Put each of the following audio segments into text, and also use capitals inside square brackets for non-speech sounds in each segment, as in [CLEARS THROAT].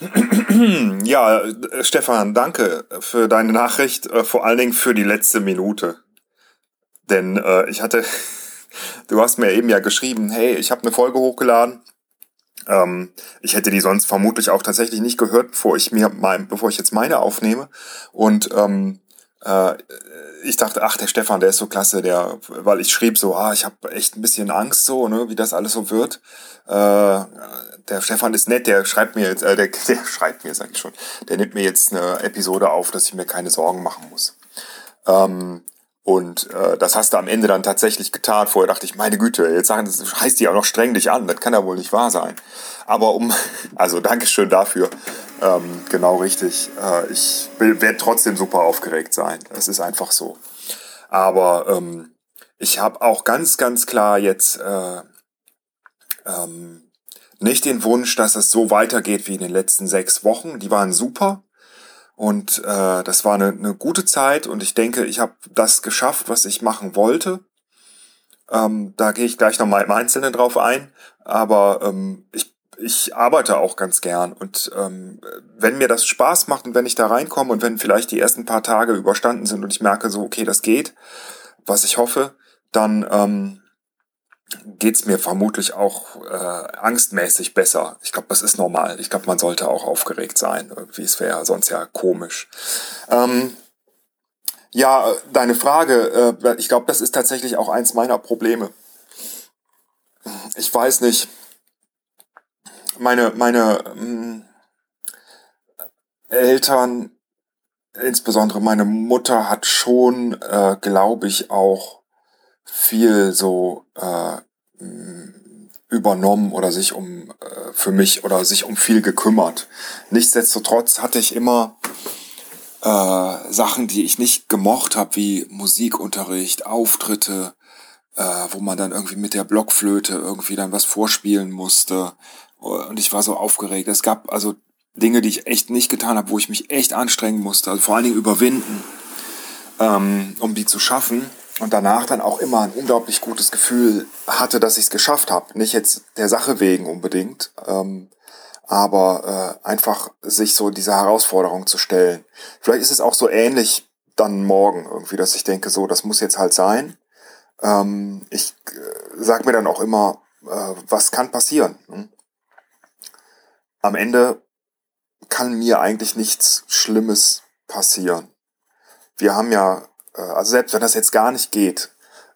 [CLEARS THROAT] Ja, äh, Stefan, danke für deine Nachricht, äh, vor allen Dingen für die letzte Minute. Denn äh, ich hatte, [LAUGHS] du hast mir eben ja geschrieben, hey, ich habe eine Folge hochgeladen. Ähm, ich hätte die sonst vermutlich auch tatsächlich nicht gehört, bevor ich mir mein, bevor ich jetzt meine aufnehme. Und ähm, äh, ich dachte, ach, der Stefan, der ist so klasse, der, weil ich schrieb so, ah, ich habe echt ein bisschen Angst so, ne, wie das alles so wird. Äh, der Stefan ist nett, der schreibt mir jetzt, äh, der, [LAUGHS] der schreibt mir, sag ich schon, der nimmt mir jetzt eine Episode auf, dass ich mir keine Sorgen machen muss. Ähm, und äh, das hast du am Ende dann tatsächlich getan. Vorher dachte ich, meine Güte, jetzt sagen, das heißt die auch noch streng dich an. Das kann ja wohl nicht wahr sein. Aber um, [LAUGHS] also Dankeschön dafür. Ähm, genau richtig. Äh, ich werde trotzdem super aufgeregt sein. Es ist einfach so. Aber ähm, ich habe auch ganz, ganz klar jetzt äh, ähm, nicht den Wunsch, dass es so weitergeht wie in den letzten sechs Wochen. Die waren super. Und äh, das war eine, eine gute Zeit und ich denke, ich habe das geschafft, was ich machen wollte. Ähm, da gehe ich gleich nochmal im Einzelnen drauf ein. Aber ähm, ich, ich arbeite auch ganz gern. Und ähm, wenn mir das Spaß macht und wenn ich da reinkomme und wenn vielleicht die ersten paar Tage überstanden sind und ich merke so, okay, das geht, was ich hoffe, dann ähm, geht's mir vermutlich auch äh, angstmäßig besser. Ich glaube, das ist normal. Ich glaube, man sollte auch aufgeregt sein. Irgendwie, es wäre sonst ja komisch. Ähm, ja, deine Frage, äh, ich glaube, das ist tatsächlich auch eins meiner Probleme. Ich weiß nicht. Meine, meine ähm, Eltern, insbesondere meine Mutter, hat schon, äh, glaube ich, auch viel so äh, übernommen oder sich um äh, für mich oder sich um viel gekümmert. Nichtsdestotrotz hatte ich immer äh, Sachen, die ich nicht gemocht habe, wie Musikunterricht, Auftritte, äh, wo man dann irgendwie mit der Blockflöte irgendwie dann was vorspielen musste. Und ich war so aufgeregt. Es gab also Dinge, die ich echt nicht getan habe, wo ich mich echt anstrengen musste, also vor allen Dingen überwinden, ähm, um die zu schaffen und danach dann auch immer ein unglaublich gutes Gefühl hatte, dass ich es geschafft habe. Nicht jetzt der Sache wegen unbedingt, ähm, aber äh, einfach sich so dieser Herausforderung zu stellen. Vielleicht ist es auch so ähnlich dann morgen irgendwie, dass ich denke, so, das muss jetzt halt sein. Ähm, ich äh, sag mir dann auch immer, äh, was kann passieren. Hm? Am Ende kann mir eigentlich nichts Schlimmes passieren. Wir haben ja also selbst wenn das jetzt gar nicht geht,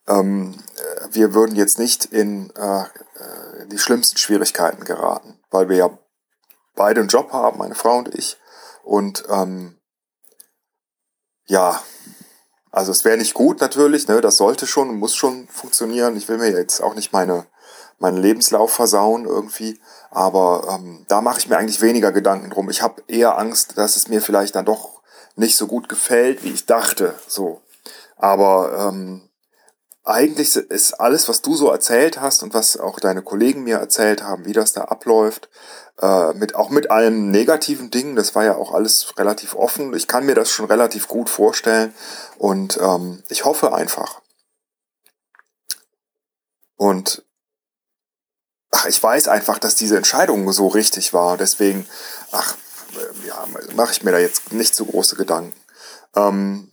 ähm, äh, wir würden jetzt nicht in äh, äh, die schlimmsten Schwierigkeiten geraten, weil wir ja beide einen Job haben, meine Frau und ich. Und ähm, ja, also es wäre nicht gut natürlich, ne, das sollte schon und muss schon funktionieren. Ich will mir jetzt auch nicht meine meinen Lebenslauf versauen irgendwie, aber ähm, da mache ich mir eigentlich weniger Gedanken drum. Ich habe eher Angst, dass es mir vielleicht dann doch nicht so gut gefällt, wie ich dachte. So, aber ähm, eigentlich ist alles, was du so erzählt hast und was auch deine Kollegen mir erzählt haben, wie das da abläuft, äh, mit auch mit allen negativen Dingen, das war ja auch alles relativ offen. Ich kann mir das schon relativ gut vorstellen und ähm, ich hoffe einfach. Und ach, ich weiß einfach, dass diese Entscheidung so richtig war. Deswegen, ach, äh, ja, mache ich mir da jetzt nicht so große Gedanken. Ähm,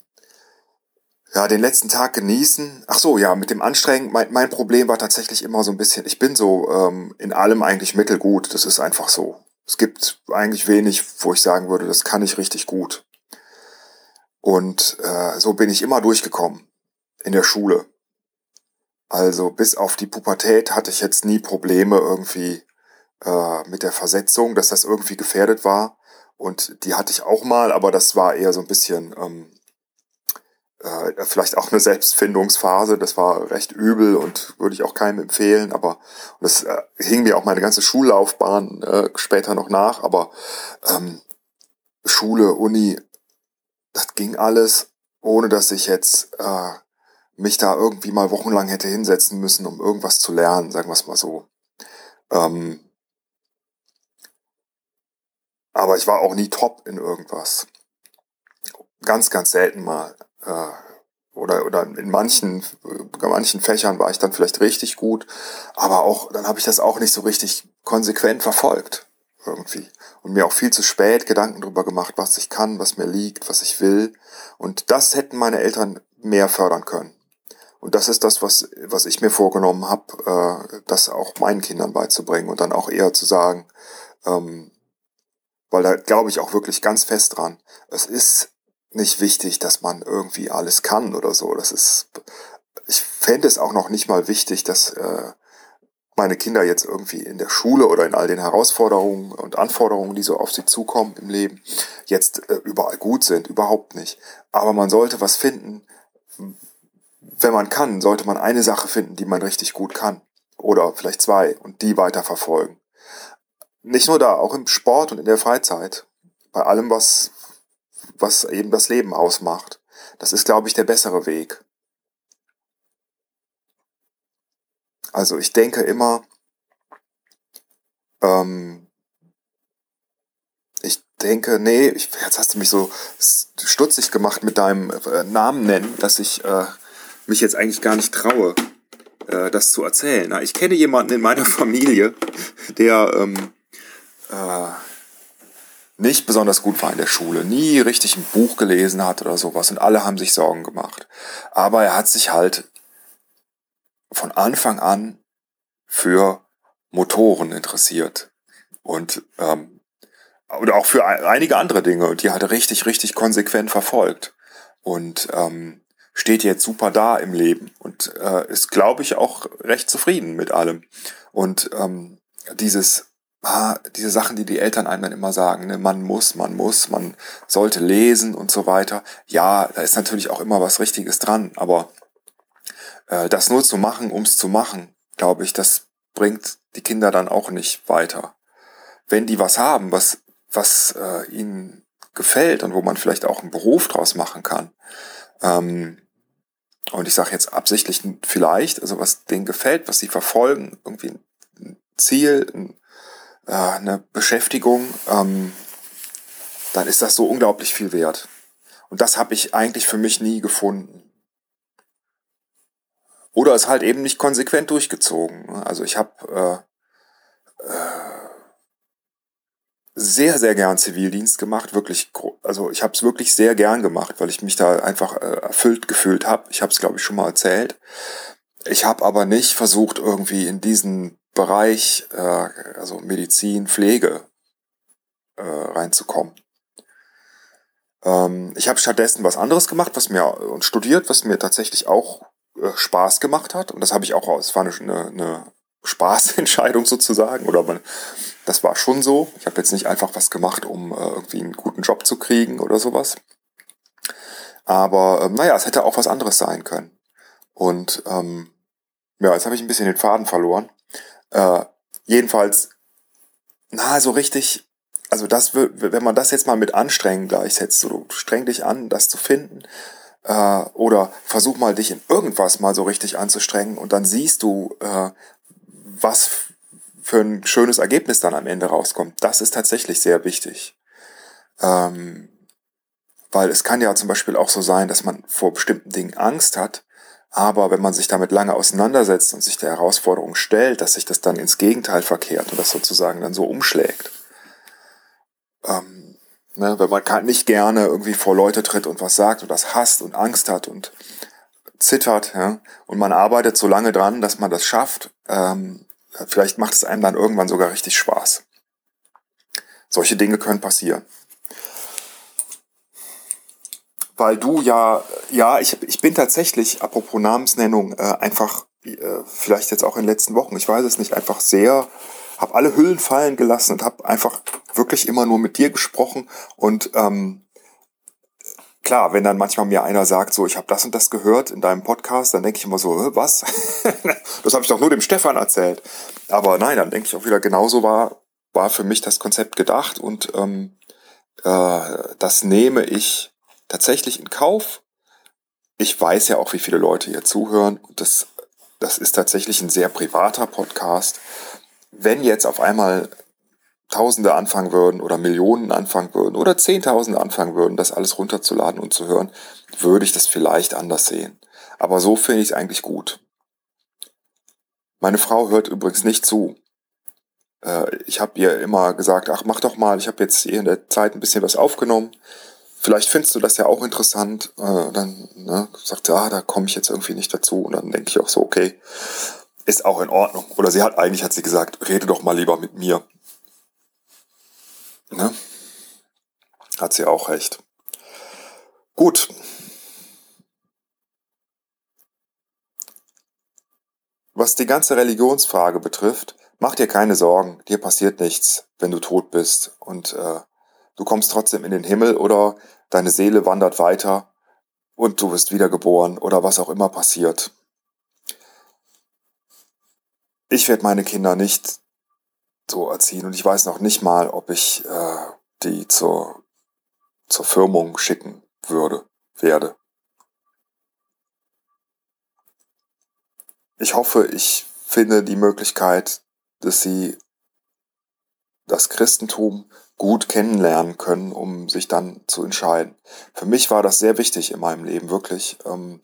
ja, den letzten Tag genießen. Ach so, ja, mit dem Anstrengen. Mein, mein Problem war tatsächlich immer so ein bisschen, ich bin so ähm, in allem eigentlich mittelgut. Das ist einfach so. Es gibt eigentlich wenig, wo ich sagen würde, das kann ich richtig gut. Und äh, so bin ich immer durchgekommen in der Schule. Also bis auf die Pubertät hatte ich jetzt nie Probleme irgendwie äh, mit der Versetzung, dass das irgendwie gefährdet war. Und die hatte ich auch mal, aber das war eher so ein bisschen ähm, äh, vielleicht auch eine Selbstfindungsphase. Das war recht übel und würde ich auch keinem empfehlen. Aber das äh, hing mir auch meine ganze Schullaufbahn äh, später noch nach. Aber ähm, Schule, Uni, das ging alles, ohne dass ich jetzt äh, mich da irgendwie mal wochenlang hätte hinsetzen müssen, um irgendwas zu lernen, sagen wir es mal so. Ähm, aber ich war auch nie top in irgendwas. Ganz, ganz selten mal oder, oder in manchen, in manchen Fächern war ich dann vielleicht richtig gut, aber auch, dann habe ich das auch nicht so richtig konsequent verfolgt. irgendwie. Und mir auch viel zu spät Gedanken darüber gemacht, was ich kann, was mir liegt, was ich will. Und das hätten meine Eltern mehr fördern können. Und das ist das, was, was ich mir vorgenommen habe, äh, das auch meinen Kindern beizubringen und dann auch eher zu sagen, ähm, weil da glaube ich auch wirklich ganz fest dran. Es ist nicht wichtig, dass man irgendwie alles kann oder so. Das ist, ich fände es auch noch nicht mal wichtig, dass äh, meine Kinder jetzt irgendwie in der Schule oder in all den Herausforderungen und Anforderungen, die so auf sie zukommen im Leben, jetzt äh, überall gut sind. Überhaupt nicht. Aber man sollte was finden, wenn man kann, sollte man eine Sache finden, die man richtig gut kann. Oder vielleicht zwei und die weiter verfolgen. Nicht nur da, auch im Sport und in der Freizeit. Bei allem, was, was eben das Leben ausmacht. Das ist, glaube ich, der bessere Weg. Also ich denke immer, ähm, ich denke, nee, ich, jetzt hast du mich so stutzig gemacht mit deinem äh, Namen nennen, dass ich äh, mich jetzt eigentlich gar nicht traue, äh, das zu erzählen. Na, ich kenne jemanden in meiner [LAUGHS] Familie, der ähm, äh, nicht besonders gut war in der Schule, nie richtig ein Buch gelesen hat oder sowas und alle haben sich Sorgen gemacht. Aber er hat sich halt von Anfang an für Motoren interessiert und ähm, oder auch für einige andere Dinge und die hat er richtig, richtig konsequent verfolgt und ähm, steht jetzt super da im Leben und äh, ist, glaube ich, auch recht zufrieden mit allem. Und ähm, dieses, diese Sachen, die die Eltern einem dann immer sagen, ne, man muss, man muss, man sollte lesen und so weiter. Ja, da ist natürlich auch immer was Richtiges dran, aber äh, das nur zu machen, ums zu machen, glaube ich, das bringt die Kinder dann auch nicht weiter. Wenn die was haben, was, was äh, ihnen gefällt und wo man vielleicht auch einen Beruf draus machen kann, ähm, und ich sage jetzt absichtlich vielleicht, also was denen gefällt, was sie verfolgen, irgendwie ein Ziel, ein, äh, eine Beschäftigung, ähm, dann ist das so unglaublich viel wert. Und das habe ich eigentlich für mich nie gefunden. Oder es halt eben nicht konsequent durchgezogen. Also ich habe äh, äh, sehr, sehr gern Zivildienst gemacht, wirklich, also ich habe es wirklich sehr gern gemacht, weil ich mich da einfach äh, erfüllt gefühlt habe. Ich habe es, glaube ich, schon mal erzählt. Ich habe aber nicht versucht, irgendwie in diesen Bereich, äh, also Medizin, Pflege, äh, reinzukommen. Ähm, ich habe stattdessen was anderes gemacht, was mir und studiert, was mir tatsächlich auch äh, Spaß gemacht hat. Und das habe ich auch, es war eine, eine Spaßentscheidung sozusagen. Oder man, das war schon so. Ich habe jetzt nicht einfach was gemacht, um äh, irgendwie einen guten Job zu kriegen oder sowas. Aber ähm, naja, es hätte auch was anderes sein können. Und ähm, ja, jetzt habe ich ein bisschen den Faden verloren. Äh, jedenfalls, na, so richtig, also das, wenn man das jetzt mal mit Anstrengen gleichsetzt, so du streng dich an, das zu finden, äh, oder versuch mal dich in irgendwas mal so richtig anzustrengen und dann siehst du, äh, was für ein schönes Ergebnis dann am Ende rauskommt. Das ist tatsächlich sehr wichtig. Ähm, weil es kann ja zum Beispiel auch so sein, dass man vor bestimmten Dingen Angst hat, aber wenn man sich damit lange auseinandersetzt und sich der Herausforderung stellt, dass sich das dann ins Gegenteil verkehrt und das sozusagen dann so umschlägt. Ähm, ne, wenn man nicht gerne irgendwie vor Leute tritt und was sagt und das hasst und Angst hat und zittert, ja, und man arbeitet so lange dran, dass man das schafft, ähm, vielleicht macht es einem dann irgendwann sogar richtig Spaß. Solche Dinge können passieren. Weil du ja, ja, ich, ich bin tatsächlich, apropos Namensnennung, äh, einfach, äh, vielleicht jetzt auch in den letzten Wochen, ich weiß es nicht, einfach sehr, habe alle Hüllen fallen gelassen und habe einfach wirklich immer nur mit dir gesprochen und ähm, klar, wenn dann manchmal mir einer sagt, so, ich habe das und das gehört in deinem Podcast, dann denke ich immer so, was? [LAUGHS] das habe ich doch nur dem Stefan erzählt. Aber nein, dann denke ich auch wieder, genauso war, war für mich das Konzept gedacht und ähm, äh, das nehme ich tatsächlich in Kauf. Ich weiß ja auch, wie viele Leute hier zuhören und das, das ist tatsächlich ein sehr privater Podcast. Wenn jetzt auf einmal Tausende anfangen würden oder Millionen anfangen würden oder Zehntausende anfangen würden, das alles runterzuladen und zu hören, würde ich das vielleicht anders sehen. Aber so finde ich es eigentlich gut. Meine Frau hört übrigens nicht zu. Äh, ich habe ihr immer gesagt, ach mach doch mal, ich habe jetzt hier in der Zeit ein bisschen was aufgenommen. Vielleicht findest du das ja auch interessant. Äh, dann ne, sagt sie, ah, da komme ich jetzt irgendwie nicht dazu. Und dann denke ich auch so, okay, ist auch in Ordnung. Oder sie hat eigentlich, hat sie gesagt, rede doch mal lieber mit mir. Ne? Hat sie auch recht. Gut. Was die ganze Religionsfrage betrifft, mach dir keine Sorgen, dir passiert nichts, wenn du tot bist und äh, du kommst trotzdem in den Himmel oder deine Seele wandert weiter und du wirst wiedergeboren oder was auch immer passiert. Ich werde meine Kinder nicht so erziehen und ich weiß noch nicht mal, ob ich äh, die zur, zur Firmung schicken würde, werde. Ich hoffe, ich finde die Möglichkeit, dass sie das Christentum gut kennenlernen können, um sich dann zu entscheiden. Für mich war das sehr wichtig in meinem Leben, wirklich. Ähm,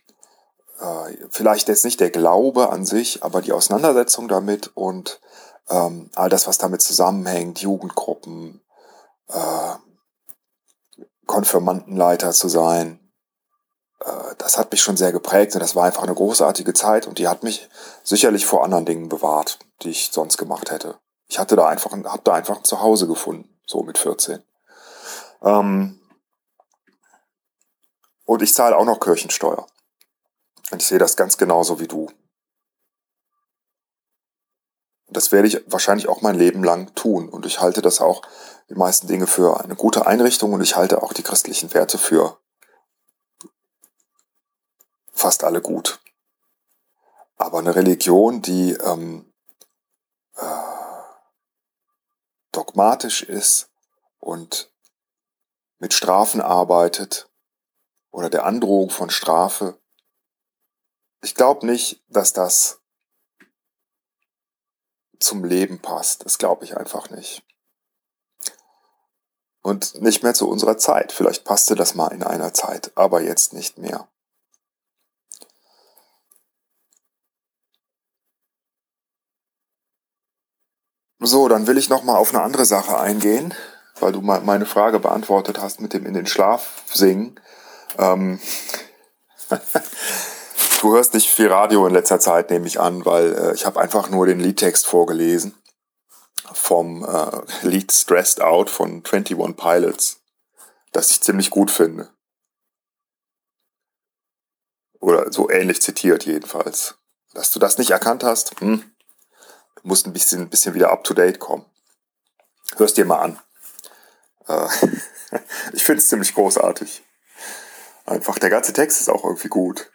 äh, vielleicht jetzt nicht der Glaube an sich, aber die Auseinandersetzung damit und ähm, all das, was damit zusammenhängt, Jugendgruppen, äh, Konfirmandenleiter zu sein, äh, das hat mich schon sehr geprägt und das war einfach eine großartige Zeit und die hat mich sicherlich vor anderen Dingen bewahrt, die ich sonst gemacht hätte. Ich hatte da einfach, hab da einfach ein Zuhause gefunden, so mit 14. Ähm, und ich zahle auch noch Kirchensteuer. Und ich sehe das ganz genauso wie du. Das werde ich wahrscheinlich auch mein Leben lang tun. Und ich halte das auch, die meisten Dinge für eine gute Einrichtung und ich halte auch die christlichen Werte für fast alle gut. Aber eine Religion, die ähm, äh, dogmatisch ist und mit Strafen arbeitet oder der Androhung von Strafe, ich glaube nicht, dass das zum Leben passt. Das glaube ich einfach nicht. Und nicht mehr zu unserer Zeit. Vielleicht passte das mal in einer Zeit, aber jetzt nicht mehr. So, dann will ich noch mal auf eine andere Sache eingehen, weil du meine Frage beantwortet hast mit dem in den Schlaf singen. Ähm [LAUGHS] du hörst nicht viel Radio in letzter Zeit, nehme ich an, weil äh, ich habe einfach nur den Liedtext vorgelesen vom äh, Lied Stressed Out von 21 Pilots, das ich ziemlich gut finde. Oder so ähnlich zitiert jedenfalls. Dass du das nicht erkannt hast, hm, musst ein bisschen, ein bisschen wieder up to date kommen. Hörst dir mal an. Äh, [LAUGHS] ich finde es ziemlich großartig. Einfach, der ganze Text ist auch irgendwie gut.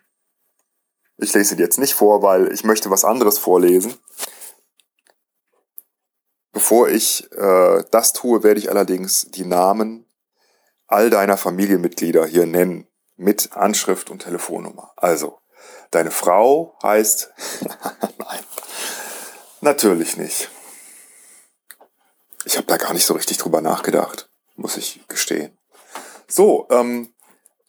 Ich lese ihn jetzt nicht vor, weil ich möchte was anderes vorlesen. Bevor ich äh, das tue, werde ich allerdings die Namen all deiner Familienmitglieder hier nennen, mit Anschrift und Telefonnummer. Also, deine Frau heißt, [LAUGHS] nein, Natürlich nicht. Ich habe da gar nicht so richtig drüber nachgedacht, muss ich gestehen. So, ähm,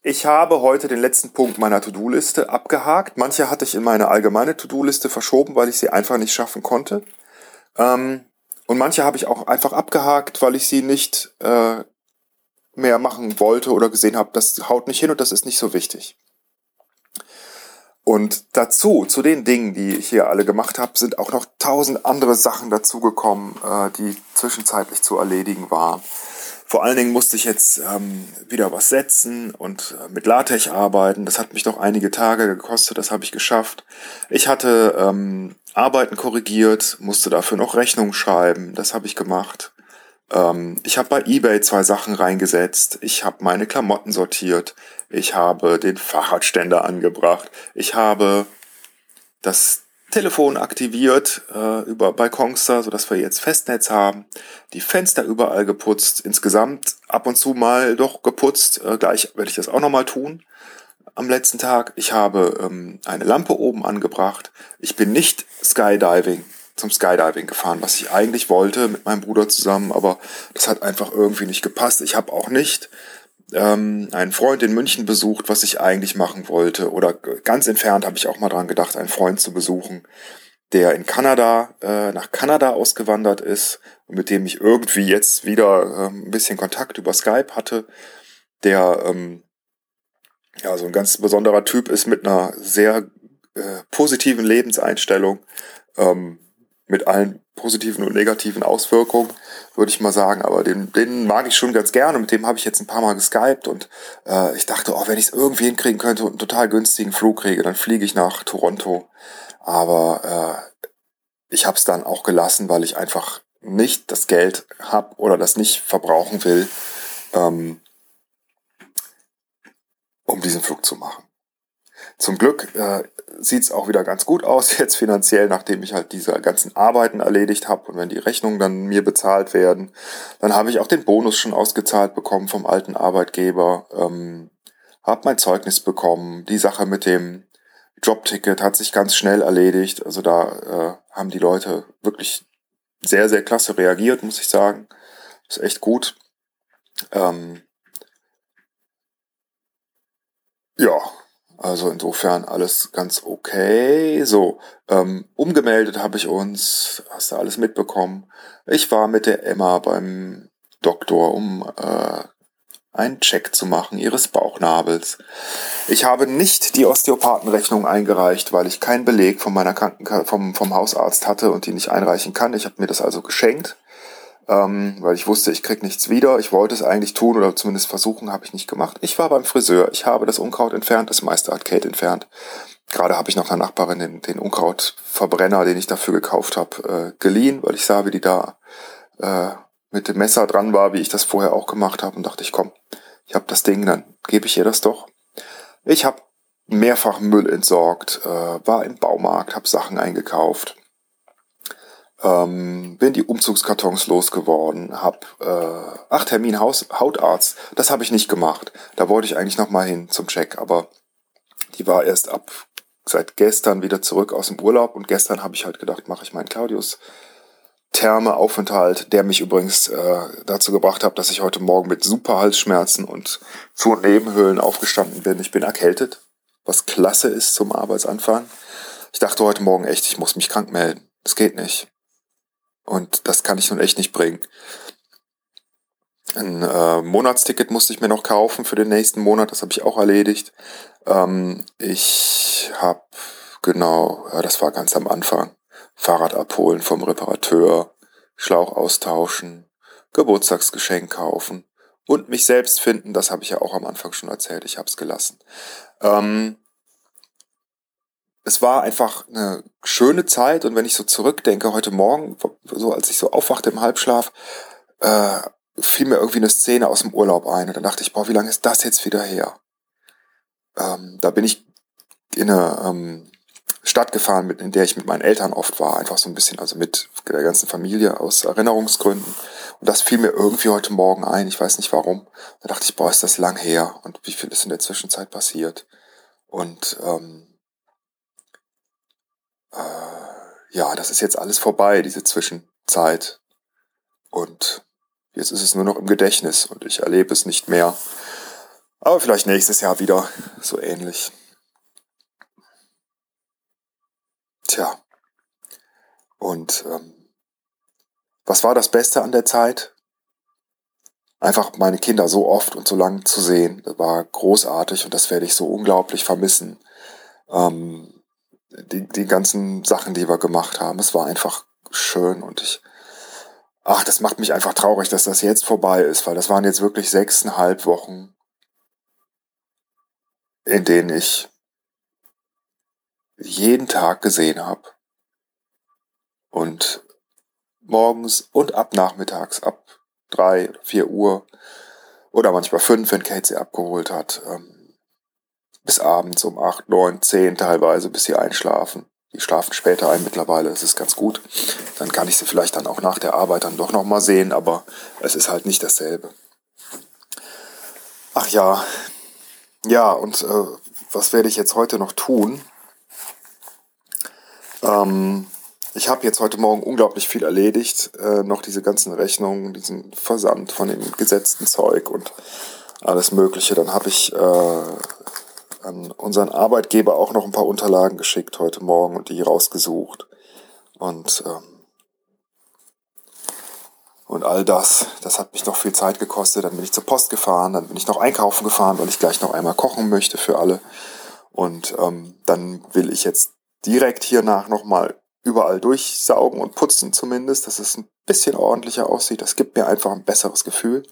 ich habe heute den letzten Punkt meiner To-Do-Liste abgehakt. Manche hatte ich in meine allgemeine To-Do-Liste verschoben, weil ich sie einfach nicht schaffen konnte. Ähm, und manche habe ich auch einfach abgehakt, weil ich sie nicht äh, mehr machen wollte oder gesehen habe, das haut nicht hin und das ist nicht so wichtig. Und dazu, zu den Dingen, die ich hier alle gemacht habe, sind auch noch tausend andere Sachen dazugekommen, äh, die zwischenzeitlich zu erledigen waren. Vor allen Dingen musste ich jetzt ähm, wieder was setzen und äh, mit LaTeX arbeiten. Das hat mich noch einige Tage gekostet, das habe ich geschafft. Ich hatte ähm, Arbeiten korrigiert, musste dafür noch Rechnungen schreiben, das habe ich gemacht. Ähm, ich habe bei eBay zwei Sachen reingesetzt. Ich habe meine Klamotten sortiert. Ich habe den Fahrradständer angebracht. Ich habe das Telefon aktiviert äh, über Balkonster, sodass wir jetzt Festnetz haben. Die Fenster überall geputzt. Insgesamt ab und zu mal doch geputzt. Äh, gleich werde ich das auch nochmal tun am letzten Tag. Ich habe ähm, eine Lampe oben angebracht. Ich bin nicht Skydiving zum Skydiving gefahren, was ich eigentlich wollte mit meinem Bruder zusammen, aber das hat einfach irgendwie nicht gepasst. Ich habe auch nicht ähm, einen Freund in München besucht, was ich eigentlich machen wollte. Oder ganz entfernt habe ich auch mal dran gedacht, einen Freund zu besuchen. der in Kanada, äh, nach Kanada ausgewandert ist und mit dem ich irgendwie jetzt wieder äh, ein bisschen Kontakt über Skype hatte, der ähm, ja so ein ganz besonderer Typ ist mit einer sehr äh, positiven Lebenseinstellung, ähm, mit allen positiven und negativen Auswirkungen, würde ich mal sagen. Aber den, den mag ich schon ganz gerne. Mit dem habe ich jetzt ein paar Mal geskypt und äh, ich dachte, oh, wenn ich es irgendwie hinkriegen könnte und einen total günstigen Flug kriege, dann fliege ich nach Toronto. Aber äh, ich habe es dann auch gelassen, weil ich einfach nicht das Geld habe oder das nicht verbrauchen will, ähm, um diesen Flug zu machen. Zum Glück äh, sieht es auch wieder ganz gut aus [LAUGHS] jetzt finanziell, nachdem ich halt diese ganzen Arbeiten erledigt habe und wenn die Rechnungen dann mir bezahlt werden, dann habe ich auch den Bonus schon ausgezahlt bekommen vom alten Arbeitgeber, ähm, habe mein Zeugnis bekommen, die Sache mit dem Jobticket hat sich ganz schnell erledigt, also da äh, haben die Leute wirklich sehr, sehr klasse reagiert, muss ich sagen. ist echt gut. Ähm, ja, also insofern alles ganz okay. So, ähm, umgemeldet habe ich uns, hast du alles mitbekommen. Ich war mit der Emma beim Doktor, um äh, einen Check zu machen ihres Bauchnabels. Ich habe nicht die Osteopathenrechnung eingereicht, weil ich keinen Beleg von meiner Krankenkasse, vom, vom Hausarzt hatte und die nicht einreichen kann. Ich habe mir das also geschenkt ähm, weil ich wusste, ich krieg nichts wieder. Ich wollte es eigentlich tun oder zumindest versuchen, habe ich nicht gemacht. Ich war beim Friseur, ich habe das Unkraut entfernt, das meiste Kate entfernt. Gerade habe ich noch einer Nachbarin den, den Unkrautverbrenner, den ich dafür gekauft habe, äh, geliehen, weil ich sah, wie die da äh, mit dem Messer dran war, wie ich das vorher auch gemacht habe und dachte ich, komm, ich habe das Ding, dann gebe ich ihr das doch. Ich habe mehrfach Müll entsorgt, äh, war im Baumarkt, habe Sachen eingekauft ähm, bin die Umzugskartons losgeworden, hab äh, ach Termin Haus, Hautarzt, das habe ich nicht gemacht. Da wollte ich eigentlich noch mal hin zum Check, aber die war erst ab seit gestern wieder zurück aus dem Urlaub und gestern habe ich halt gedacht, mache ich meinen Claudius Thermeaufenthalt, der mich übrigens äh, dazu gebracht hat, dass ich heute Morgen mit super Halsschmerzen und Zu- Nebenhöhlen aufgestanden bin. Ich bin erkältet, was klasse ist zum Arbeitsanfang. Ich dachte heute Morgen echt, ich muss mich krank melden. Das geht nicht. Und das kann ich nun echt nicht bringen. Ein äh, Monatsticket musste ich mir noch kaufen für den nächsten Monat, das habe ich auch erledigt. Ähm, ich habe, genau, ja, das war ganz am Anfang, Fahrrad abholen vom Reparateur, Schlauch austauschen, Geburtstagsgeschenk kaufen und mich selbst finden, das habe ich ja auch am Anfang schon erzählt, ich habe es gelassen. Ähm, es war einfach eine schöne Zeit und wenn ich so zurückdenke, heute Morgen, so als ich so aufwachte im Halbschlaf, äh, fiel mir irgendwie eine Szene aus dem Urlaub ein und dann dachte ich, boah, wie lange ist das jetzt wieder her? Ähm, da bin ich in eine ähm, Stadt gefahren, mit, in der ich mit meinen Eltern oft war, einfach so ein bisschen, also mit der ganzen Familie aus Erinnerungsgründen. Und das fiel mir irgendwie heute Morgen ein, ich weiß nicht warum. Da dachte ich, boah, ist das lang her und wie viel ist in der Zwischenzeit passiert? Und ähm, äh, ja, das ist jetzt alles vorbei, diese Zwischenzeit. Und jetzt ist es nur noch im Gedächtnis und ich erlebe es nicht mehr. Aber vielleicht nächstes Jahr wieder so ähnlich. Tja. Und ähm, was war das Beste an der Zeit? Einfach meine Kinder so oft und so lang zu sehen. Das war großartig und das werde ich so unglaublich vermissen. Ähm, die, die ganzen Sachen, die wir gemacht haben. Es war einfach schön und ich, ach, das macht mich einfach traurig, dass das jetzt vorbei ist, weil das waren jetzt wirklich sechseinhalb Wochen, in denen ich jeden Tag gesehen habe. Und morgens und ab nachmittags, ab drei vier Uhr oder manchmal fünf, wenn Kate sie abgeholt hat, ähm, bis abends um acht, neun, zehn teilweise, bis sie einschlafen. Die schlafen später ein mittlerweile, das ist ganz gut. Dann kann ich sie vielleicht dann auch nach der Arbeit dann doch nochmal sehen, aber es ist halt nicht dasselbe. Ach ja, ja, und äh, was werde ich jetzt heute noch tun? Ähm, ich habe jetzt heute Morgen unglaublich viel erledigt. Äh, noch diese ganzen Rechnungen, diesen Versand von dem gesetzten Zeug und alles Mögliche. Dann habe ich äh, an unseren Arbeitgeber auch noch ein paar Unterlagen geschickt heute Morgen und die rausgesucht. Und, ähm, und all das, das hat mich noch viel Zeit gekostet. Dann bin ich zur Post gefahren, dann bin ich noch einkaufen gefahren, weil ich gleich noch einmal kochen möchte für alle. Und ähm, dann will ich jetzt direkt hiernach nochmal überall durchsaugen und putzen zumindest, dass es ein bisschen ordentlicher aussieht. Das gibt mir einfach ein besseres Gefühl.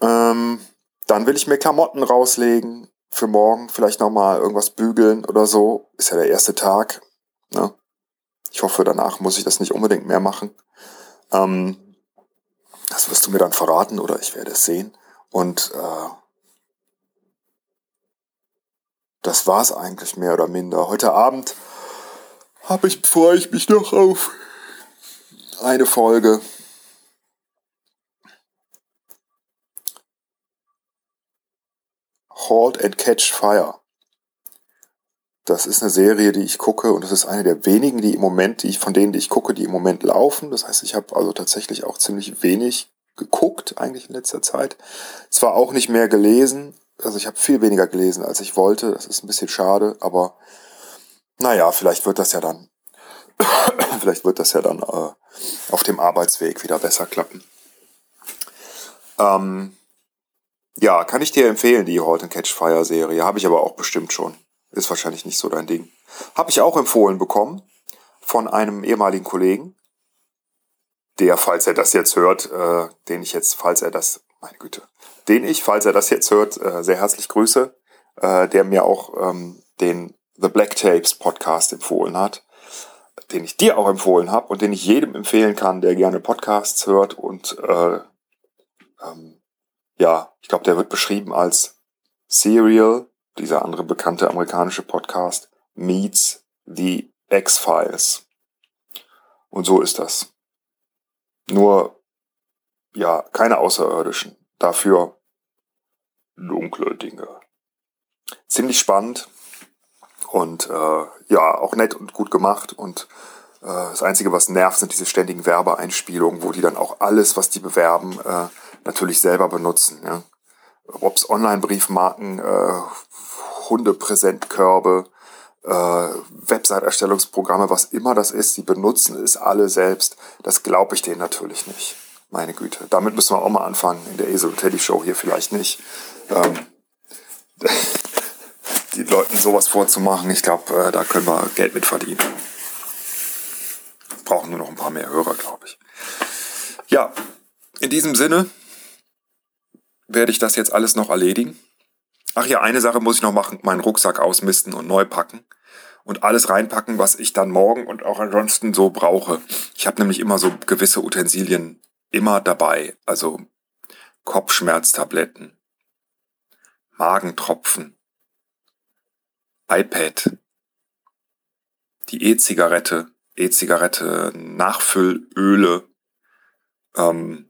Ähm, dann will ich mir Klamotten rauslegen für morgen, vielleicht nochmal irgendwas bügeln oder so. Ist ja der erste Tag. Ne? Ich hoffe, danach muss ich das nicht unbedingt mehr machen. Ähm, das wirst du mir dann verraten oder ich werde es sehen. Und äh, das war's eigentlich mehr oder minder. Heute Abend habe ich, freue ich mich noch auf eine Folge. Halt and Catch Fire. Das ist eine Serie, die ich gucke und das ist eine der wenigen, die im Moment, die ich, von denen, die ich gucke, die im Moment laufen. Das heißt, ich habe also tatsächlich auch ziemlich wenig geguckt, eigentlich in letzter Zeit. Zwar auch nicht mehr gelesen, also ich habe viel weniger gelesen, als ich wollte. Das ist ein bisschen schade, aber naja, vielleicht wird das ja dann, [COUGHS] vielleicht wird das ja dann äh, auf dem Arbeitsweg wieder besser klappen. Ähm, ja, kann ich dir empfehlen, die Halt and Catch Fire Serie. Habe ich aber auch bestimmt schon. Ist wahrscheinlich nicht so dein Ding. Habe ich auch empfohlen bekommen von einem ehemaligen Kollegen, der, falls er das jetzt hört, äh, den ich jetzt, falls er das, meine Güte, den ich, falls er das jetzt hört, äh, sehr herzlich grüße, äh, der mir auch ähm, den The Black Tapes Podcast empfohlen hat, den ich dir auch empfohlen habe und den ich jedem empfehlen kann, der gerne Podcasts hört und äh, ähm, ja, ich glaube, der wird beschrieben als Serial, dieser andere bekannte amerikanische Podcast, meets the X-Files. Und so ist das. Nur, ja, keine Außerirdischen. Dafür dunkle Dinge. Ziemlich spannend und äh, ja, auch nett und gut gemacht. Und äh, das Einzige, was nervt, sind diese ständigen Werbeeinspielungen, wo die dann auch alles, was die bewerben, äh, natürlich selber benutzen. Ja? Ob es Online-Briefmarken, äh, Hundepräsentkörbe, äh, Website-Erstellungsprogramme, was immer das ist, die benutzen es alle selbst. Das glaube ich denen natürlich nicht. Meine Güte. Damit müssen wir auch mal anfangen. In der Esel und Teddy Show hier vielleicht nicht. Ähm, [LAUGHS] die Leuten sowas vorzumachen, ich glaube, äh, da können wir Geld mit verdienen. Brauchen nur noch ein paar mehr Hörer, glaube ich. Ja, in diesem Sinne werde ich das jetzt alles noch erledigen. Ach ja, eine Sache muss ich noch machen, meinen Rucksack ausmisten und neu packen und alles reinpacken, was ich dann morgen und auch ansonsten so brauche. Ich habe nämlich immer so gewisse Utensilien immer dabei, also Kopfschmerztabletten, Magentropfen, iPad, die E-Zigarette, E-Zigarette, Nachfüllöle, ähm,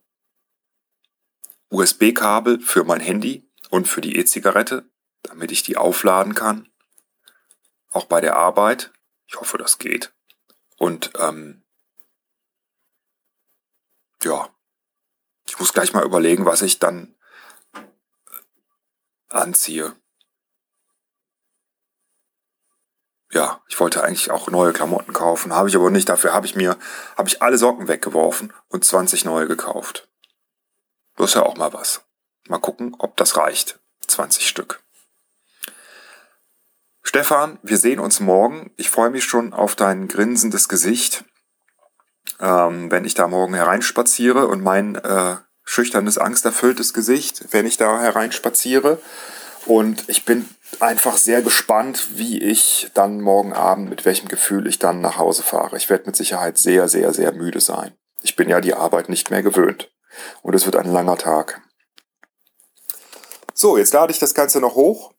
USB-Kabel für mein Handy und für die E-Zigarette, damit ich die aufladen kann. Auch bei der Arbeit. Ich hoffe, das geht. Und ähm, ja, ich muss gleich mal überlegen, was ich dann anziehe. Ja, ich wollte eigentlich auch neue Klamotten kaufen, habe ich aber nicht. Dafür habe ich mir, habe ich alle Socken weggeworfen und 20 neue gekauft. Das ist ja auch mal was. Mal gucken, ob das reicht. 20 Stück. Stefan, wir sehen uns morgen. Ich freue mich schon auf dein grinsendes Gesicht, ähm, wenn ich da morgen hereinspaziere und mein äh, schüchternes, angsterfülltes Gesicht, wenn ich da hereinspaziere. Und ich bin einfach sehr gespannt, wie ich dann morgen Abend, mit welchem Gefühl ich dann nach Hause fahre. Ich werde mit Sicherheit sehr, sehr, sehr müde sein. Ich bin ja die Arbeit nicht mehr gewöhnt. Und es wird ein langer Tag. So, jetzt lade ich das Ganze noch hoch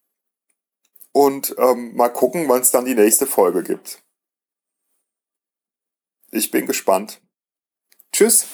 und ähm, mal gucken, wann es dann die nächste Folge gibt. Ich bin gespannt. Tschüss.